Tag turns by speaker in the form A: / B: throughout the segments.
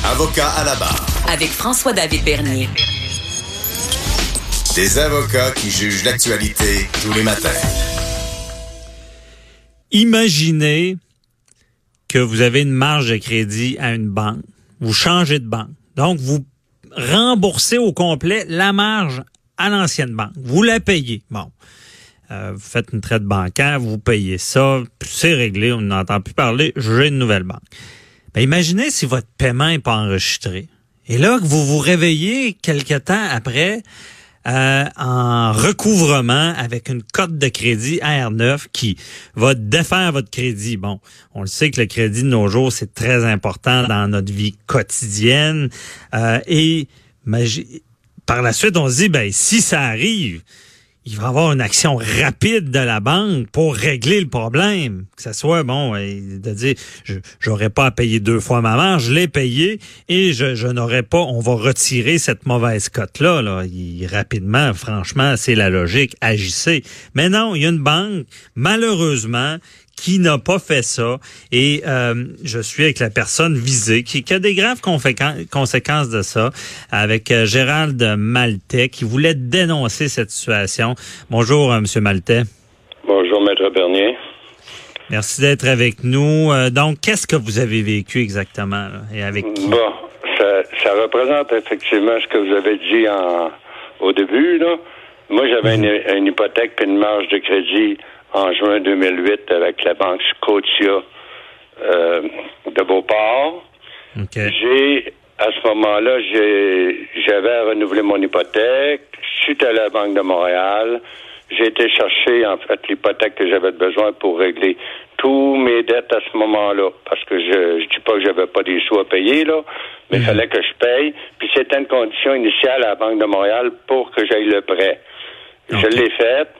A: Avocat à la barre.
B: Avec François-David Bernier.
A: Des avocats qui jugent l'actualité tous les matins.
C: Imaginez que vous avez une marge de crédit à une banque. Vous changez de banque. Donc, vous remboursez au complet la marge à l'ancienne banque. Vous la payez. Bon. Euh, vous faites une traite bancaire, vous payez ça, c'est réglé, on n'entend plus parler, j'ai une nouvelle banque. Ben, imaginez si votre paiement n'est pas enregistré. Et là, vous vous réveillez quelque temps après euh, en recouvrement avec une cote de crédit AR9 qui va défaire votre crédit. Bon, on le sait que le crédit de nos jours, c'est très important dans notre vie quotidienne. Euh, et par la suite, on se dit, ben si ça arrive, il va avoir une action rapide de la banque pour régler le problème. Que ce soit, bon, de dire, je n'aurais pas à payer deux fois ma marge, je l'ai payé et je, je n'aurais pas, on va retirer cette mauvaise cote-là. Là. rapidement, franchement, c'est la logique, agissez. Mais non, il y a une banque, malheureusement, qui n'a pas fait ça. Et euh, je suis avec la personne visée qui, a des graves conséquences de ça, avec euh, Gérald Maltais qui voulait dénoncer cette situation. Bonjour, euh, Monsieur Maltais.
D: Bonjour, Maître Bernier.
C: Merci d'être avec nous. donc, qu'est-ce que vous avez vécu exactement et avec qui?
D: Bon, ça, représente effectivement ce que vous avez dit en, au début. Là. Moi, j'avais mhm. une, une, hypothèque et une marge de crédit en juin 2008 avec la banque Scotia euh, de Beauport. J'ai à ce moment-là, j'avais renouvelé mon hypothèque. Suite à la Banque de Montréal, j'ai été chercher en fait l'hypothèque que j'avais besoin pour régler tous mes dettes à ce moment-là. Parce que je ne dis pas que j'avais pas des sous à payer, là, mais il mhm. fallait que je paye. Puis c'était une condition initiale à la Banque de Montréal pour que j'aille le prêt. Je l'ai faite.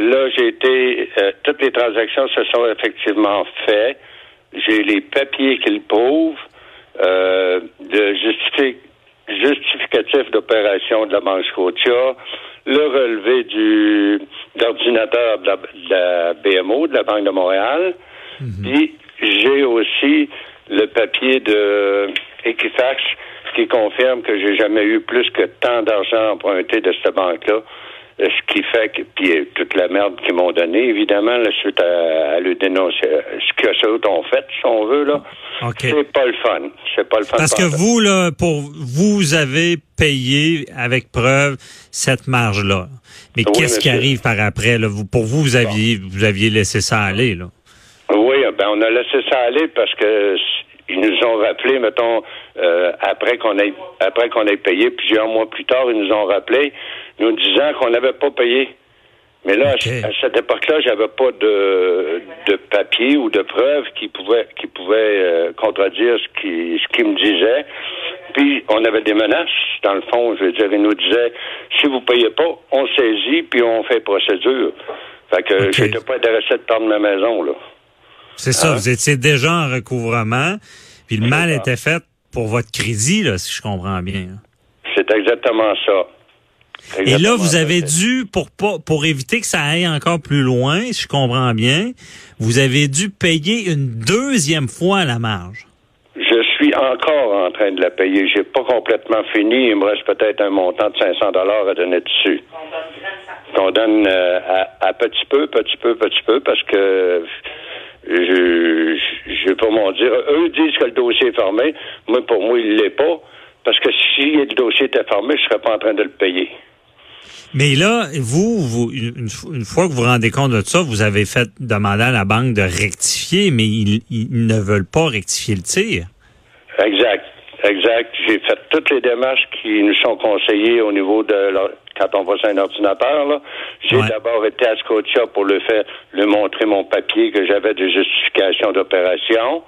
D: Là, j'ai été, euh, toutes les transactions se sont effectivement faites. J'ai les papiers qui le prouvent, euh, de justificatif d'opération de la Banque Scotia, le relevé du d'ordinateur de, la, BMO, de la Banque de Montréal. Mhm. Puis j'ai aussi le papier de Equifax qui confirme que j'ai jamais eu plus que tant d'argent emprunté de cette banque-là ce qui fait que, puis euh, toute la merde qu'ils m'ont donnée, évidemment, la suite à, le dénoncer, euh, ce que ça ont fait, si on veut, là, c'est pas le fun. C'est pas le fun.
C: Parce que vous, là, pour vous avez payé avec preuve cette marge-là. Mais qu'est-ce qui arrive par après, là? Vous, pour vous, vous aviez, vous aviez laissé ça aller, là?
D: Oui, ben, on a laissé ça aller parce que ils nous ont rappelé, mettons, euh, après qu'on ait après qu'on ait payé plusieurs mois plus tard, ils nous ont rappelé, nous disant qu'on n'avait pas payé. Mais là, à cette époque-là, j'avais pas de, de papier ou de preuves qui pouvaient qui pouvaient euh, contredire ce qui ce qu'ils me disaient. Puis on avait des menaces, dans le fond, je veux dire, ils nous disaient si vous payez pas, on saisit puis on fait procédure. Fait que j'étais pas intéressé de prendre ma maison, là.
C: C'est ça, hein? vous étiez déjà en recouvrement, puis le mal était fait pour votre crédit, là, si je comprends bien.
D: C'est exactement ça.
C: Et là, vous avez dû, pour pour éviter que ça aille encore plus loin, si je comprends bien, vous avez dû payer une deuxième fois la marge.
D: Je suis encore en train de la payer. J'ai pas complètement fini. Il me reste peut-être un montant de 500 dollars à donner dessus. Qu'on donne euh, à, à, petit peu, petit peu, petit peu, parce que je, je vais pas m'en dire. Eux disent que le dossier est fermé. Moi, pour moi, il l'est pas. Parce que si le dossier était fermé, je serais pas en train de le payer.
C: Mais là, vous, vous une, fois que vous vous rendez compte de ça, vous avez fait demander à la banque de rectifier, mais ils, ne veulent pas rectifier le tir.
D: Exact. Exact. J'ai fait toutes les démarches qui nous sont conseillées au niveau de quand on va sur un ordinateur. J'ai d'abord été à Scotia pour le faire, le montrer mon papier que j'avais de justification d'opération.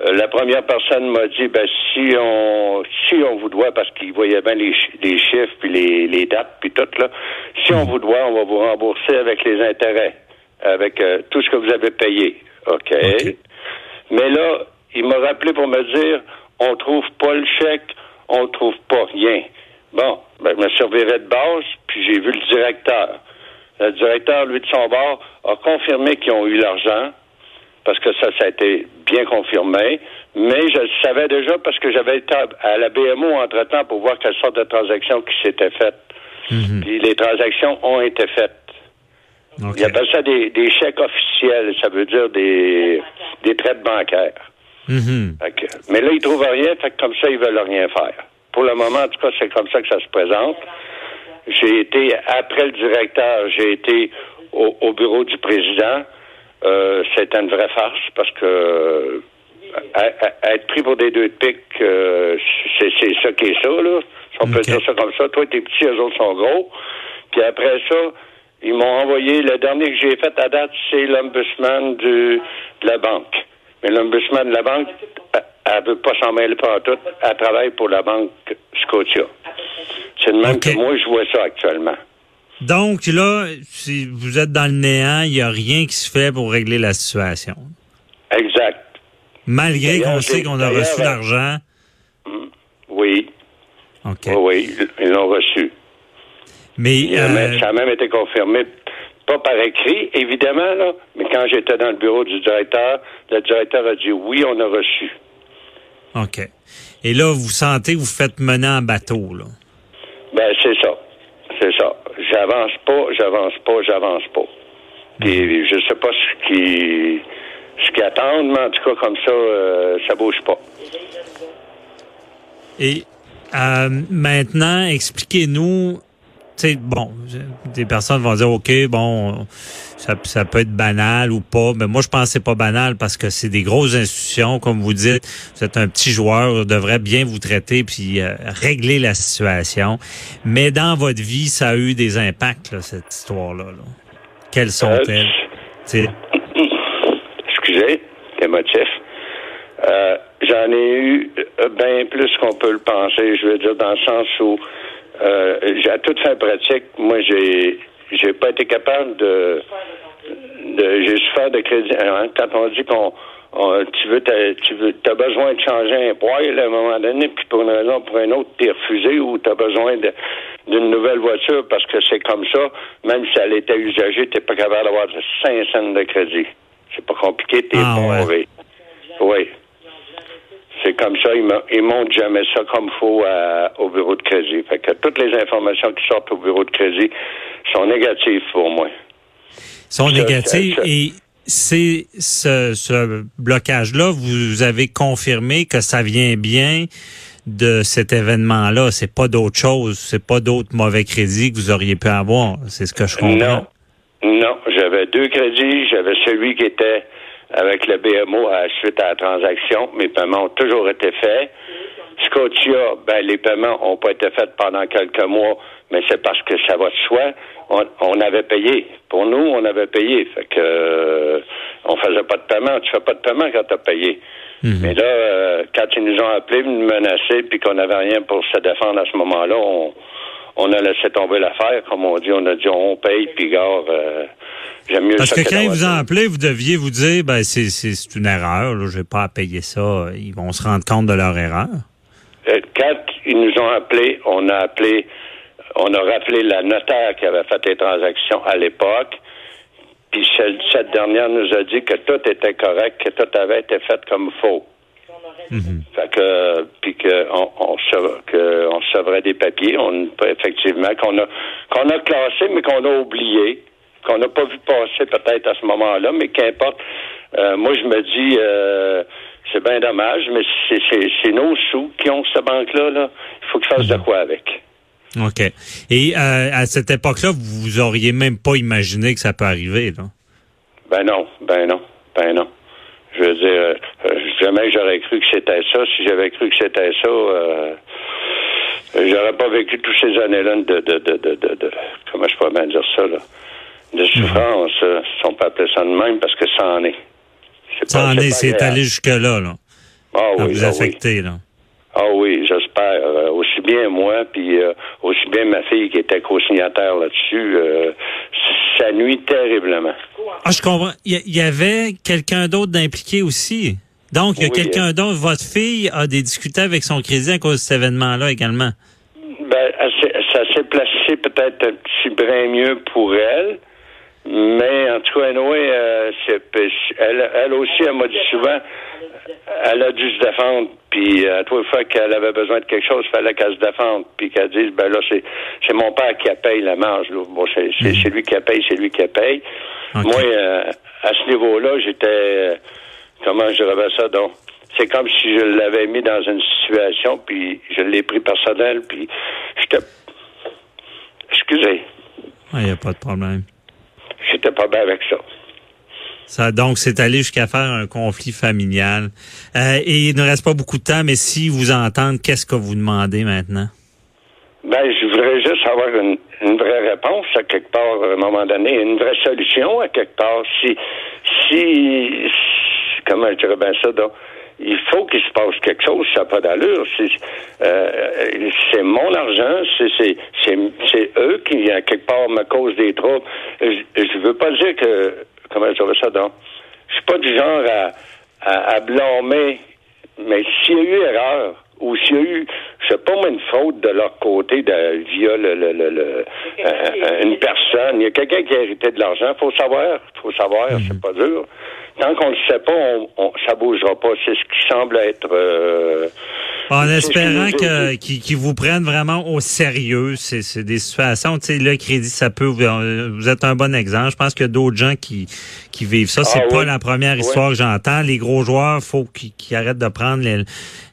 D: Euh, la première personne m'a dit ben si on si on vous doit parce qu'il voyait bien les, les chiffres puis les, les dates puis tout là si on vous doit on va vous rembourser avec les intérêts avec euh, tout ce que vous avez payé. Ok, mais là il m'a rappelé pour me dire on trouve pas le chèque on trouve pas rien. Bon ben je me servirais de base puis j'ai vu le directeur. Le directeur lui de son bord a confirmé qu'ils ont eu l'argent parce que ça, ça a été bien confirmé. Mais je le savais déjà parce que j'avais été à la BMO entre-temps pour voir quelle sorte de transactions qui s'étaient faites.
C: Mhm.
D: Puis les transactions ont été faites.
C: OK.
D: Ils appellent ça des, des chèques officiels. Ça veut dire des, des traites bancaires.
C: Mhm.
D: Que- mais là, ils trouvent rien, fait que comme ça, ils veulent rien faire. Pour le moment, en tout cas, c'est comme ça que ça se présente. J'ai été, après le directeur, j'ai été au, au bureau du président. Euh, C'était une vraie farce parce que euh, à- à- être pris pour des deux de pique, euh, c'est c'est ça qui est ça, là. Si on peut dire ça comme ça. Toi, t'es petit, eux autres sont gros. Puis après ça, ils m'ont envoyé, le dernier que j'ai fait à date, c'est l'ombudsman du- de la banque. Mais l'ombudsman de la banque, elle- veut pas s'en mêler pas tout. Elle travaille pour la banque Scotia. C'est de même que moi, je vois ça actuellement.
C: Donc là, si vous êtes dans le néant, il n'y a rien qui se fait pour régler la situation.
D: Exact.
C: Malgré qu'on sait qu'on a reçu l'argent.
D: Oui.
C: OK.
D: Oui, oui, ils l'ont reçu.
C: Mais euh,
D: même- ça a même été confirmé, pas par écrit, évidemment, là, mais quand j'étais dans le bureau du directeur, le directeur a dit oui, on a reçu.
C: OK. Et là, vous sentez que vous faites mener en bateau, là?
D: Ben, c'est ça. C'est ça. J'avance pas, j'avance pas, j'avance pas. Puis je sais pas ce qui ce qu'ils attendent, mais en tout cas, comme ça, euh, ça bouge pas.
C: Et euh, maintenant, expliquez-nous, sais, bon, des personnes vont dire, OK, bon, ça, ça peut être banal ou pas, mais moi, je pense que c'est pas banal parce que c'est des grosses institutions, comme vous dites, vous êtes un petit joueur, on devrait bien vous traiter puis euh, régler la situation. Mais dans votre vie, ça a eu des impacts, là, cette histoire-là. là. Quelles sont-elles? Tu sais,
D: excusez, émotif. Euh, J'en ai eu euh, bien plus qu'on peut le penser. Je veux dire, dans le sens où, euh, j'ai à toute fin pratique, moi, j'ai j'ai pas été capable de. de j'ai souffert de crédit. hein, quand on dit qu'on. on- tu veux, t'as- tu veux, as besoin de changer un poil à un moment donné, puis pour une raison ou pour une autre, t'es refusé ou tu as besoin d'une nouvelle voiture parce que c'est comme ça, même si elle était usagée, t'es pas capable d'avoir 5 cents de crédit. C'est pas compliqué, t'es
C: Ah, ouais.
D: Oui. C'est comme ça, ils, ils montrent jamais ça comme faut à- au bureau de crédit. Fait que toutes les informations qui sortent au bureau de crédit sont négatives pour moi.
C: sont négatives et c'est ce, ce blocage-là, vous avez confirmé que ça vient bien de cet événement-là. C'est pas d'autre chose, c'est pas d'autres mauvais crédits que vous auriez pu avoir. C'est ce que je comprends.
D: Non. Non, j'avais deux crédits. J'avais celui qui était avec le BMO à la suite à la transaction. Mes paiements ont toujours été faits. Scotia, ben, les paiements n'ont pas été faits pendant quelques mois, mais c'est parce que ça va de soi. On, on avait payé. Pour nous, on avait payé. Fait que euh, on faisait pas de paiement. Tu fais pas de paiement quand tu as payé. Mais là, euh, quand ils nous ont appelés, nous menacer, puis qu'on n'avait rien pour se défendre à ce moment-là, on, on a laissé tomber l'affaire. Comme on dit, on a dit on paye, puis gars, euh, j'aime mieux
C: Parce
D: ça
C: que quand ils vous ont appelé, vous deviez vous dire, ben c'est une erreur. Là, je vais pas à payer ça. Ils vont se rendre compte de leur erreur.
D: Euh, Quand ils nous ont appelés, on a appelé, on a rappelé la notaire qui avait fait les transactions à l'époque. Puis cette dernière nous a dit que tout était correct, que tout avait été fait comme faux. Fait que, puis que on, que on recevrait des papiers, on effectivement qu'on a qu'on a classé, mais qu'on a oublié, qu'on n'a pas vu passer peut-être à ce moment-là, mais qu'importe. Euh, moi, je me dis, euh, c'est bien dommage, mais c'est, c'est, c'est nos sous qui ont cette banque-là. Là. Il faut qu'ils fassent de quoi avec.
C: OK. Et euh, à cette époque-là, vous auriez même pas imaginé que ça peut arriver. Là?
D: Ben non, ben non, ben non. Je veux dire, jamais j'aurais cru que c'était ça. Si j'avais cru que c'était ça, euh, j'aurais pas vécu toutes ces années-là de, de, de, de, comment je peux bien dire ça, là, de souffrance, euh, si on peut appeler ça de même, parce que ça en est.
C: Ça
D: pas-
C: en est, c'est allé jusque-là, là,
D: Ah oui,
C: vous
D: ah oui.
C: affecter. Là.
D: Ah oui, j'espère. Euh, aussi bien moi, puis euh, aussi bien ma fille qui était co-signataire là-dessus, euh, ça nuit terriblement.
C: Ah, je comprends. Il y, il y avait quelqu'un d'autre d'impliqué aussi? Donc, il y a
D: Oui,
C: quelqu'un d'autre. Votre fille a des difficultés avec son crédit à cause de cet événement-là également.
D: Ben, ça s'est placé peut-être un petit brin mieux pour elle, mais en tout cas, anyway, euh, elle, elle aussi, elle m'a dit souvent, elle a dû se défendre, puis à toute fois qu'elle avait besoin de quelque chose, il fallait qu'elle se défende, puis qu'elle dise, ben là, c'est, c'est mon père qui a payé la marge. Là. Bon, c'est, c'est, lui qui a payé, c'est lui qui a payé.
C: Ok.
D: Moi, euh, à ce niveau-là, j'étais, euh, comment je dirais ça, donc, c'est comme si je l'avais mis dans une situation, puis je l'ai pris personnel, puis j'étais, excusez,
C: Il n'y a pas de problème.
D: j'étais pas bien avec ça.
C: Ça, donc, c'est allé jusqu'à faire un conflit familial. Euh, et il ne reste pas beaucoup de temps, mais si vous entendez, qu'est-ce que vous demandez maintenant?
D: Ben, je voudrais juste avoir une, une vraie réponse à quelque part, à un moment donné, une vraie solution à quelque part. Si, si- comment je dirais bien ça, donc, il faut qu'il se passe quelque chose, ça n'a pas d'allure. C'est, euh, c'est mon argent, c'est, c'est, c'est, c'est eux qui, à quelque part, me causent des troubles. Je, je veux pas dire que, comment je dirais ça, donc, je suis pas du genre à, à, à blâmer, mais s'il y a eu erreur, ou s'il y a eu, je sais pas moi, une faute de leur côté de, via le, le, le, le- euh, une personne, il y a quelqu'un qui a hérité de l'argent, faut savoir, faut savoir, c'est pas dur. Tant qu'on ne sait pas, on, on, ça bougera pas. C'est ce qui semble être. euh,
C: En espérant qu'ils qu'ils vous prennent vraiment au sérieux, c'est c'est des situations, tu sais, le crédit, ça peut, vous, vous êtes un bon exemple. Je pense qu'il y a d'autres gens qui qui vivent ça. C'est
D: Ah
C: pas
D: oui.
C: la première
D: Oui.
C: histoire que j'entends. Les gros joueurs, faut qu'ils qu'ils arrêtent de prendre les,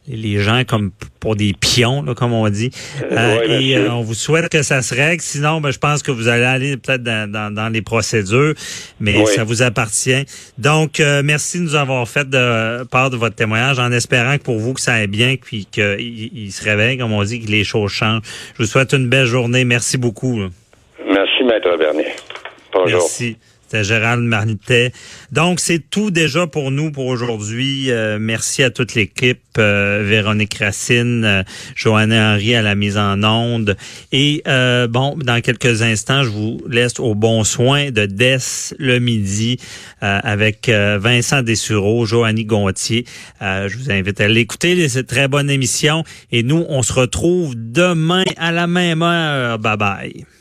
C: les gens comme pour des pions, là, comme on dit.
D: Euh,
C: Euh,
D: ouais,
C: et euh, on vous souhaite que ça se règle. Sinon, ben, je pense que vous allez aller peut-être dans, dans, dans les procédures, mais ça vous appartient. Donc, euh, merci de nous avoir fait de part de votre témoignage en espérant que pour vous que ça aille bien, puis qu'il il se réveille, comme on dit, que les choses changent. Je vous souhaite une belle journée. Merci beaucoup. là.
D: Merci, Maître Bernier. Bonjour.
C: Merci. C'était Gérald Marnitet. Donc, c'est tout déjà pour nous pour aujourd'hui. Euh, merci à toute l'équipe. euh, Véronique Racine, euh, Johanna Henry à la mise en onde. Et euh, bon, dans quelques instants, je vous laisse au bon soin de Des le midi avec Vincent Dessureau, Joanny Gontier. Je vous invite à l'écouter. C'est une très bonne émission. Et nous, on se retrouve demain à la même heure. Bye bye.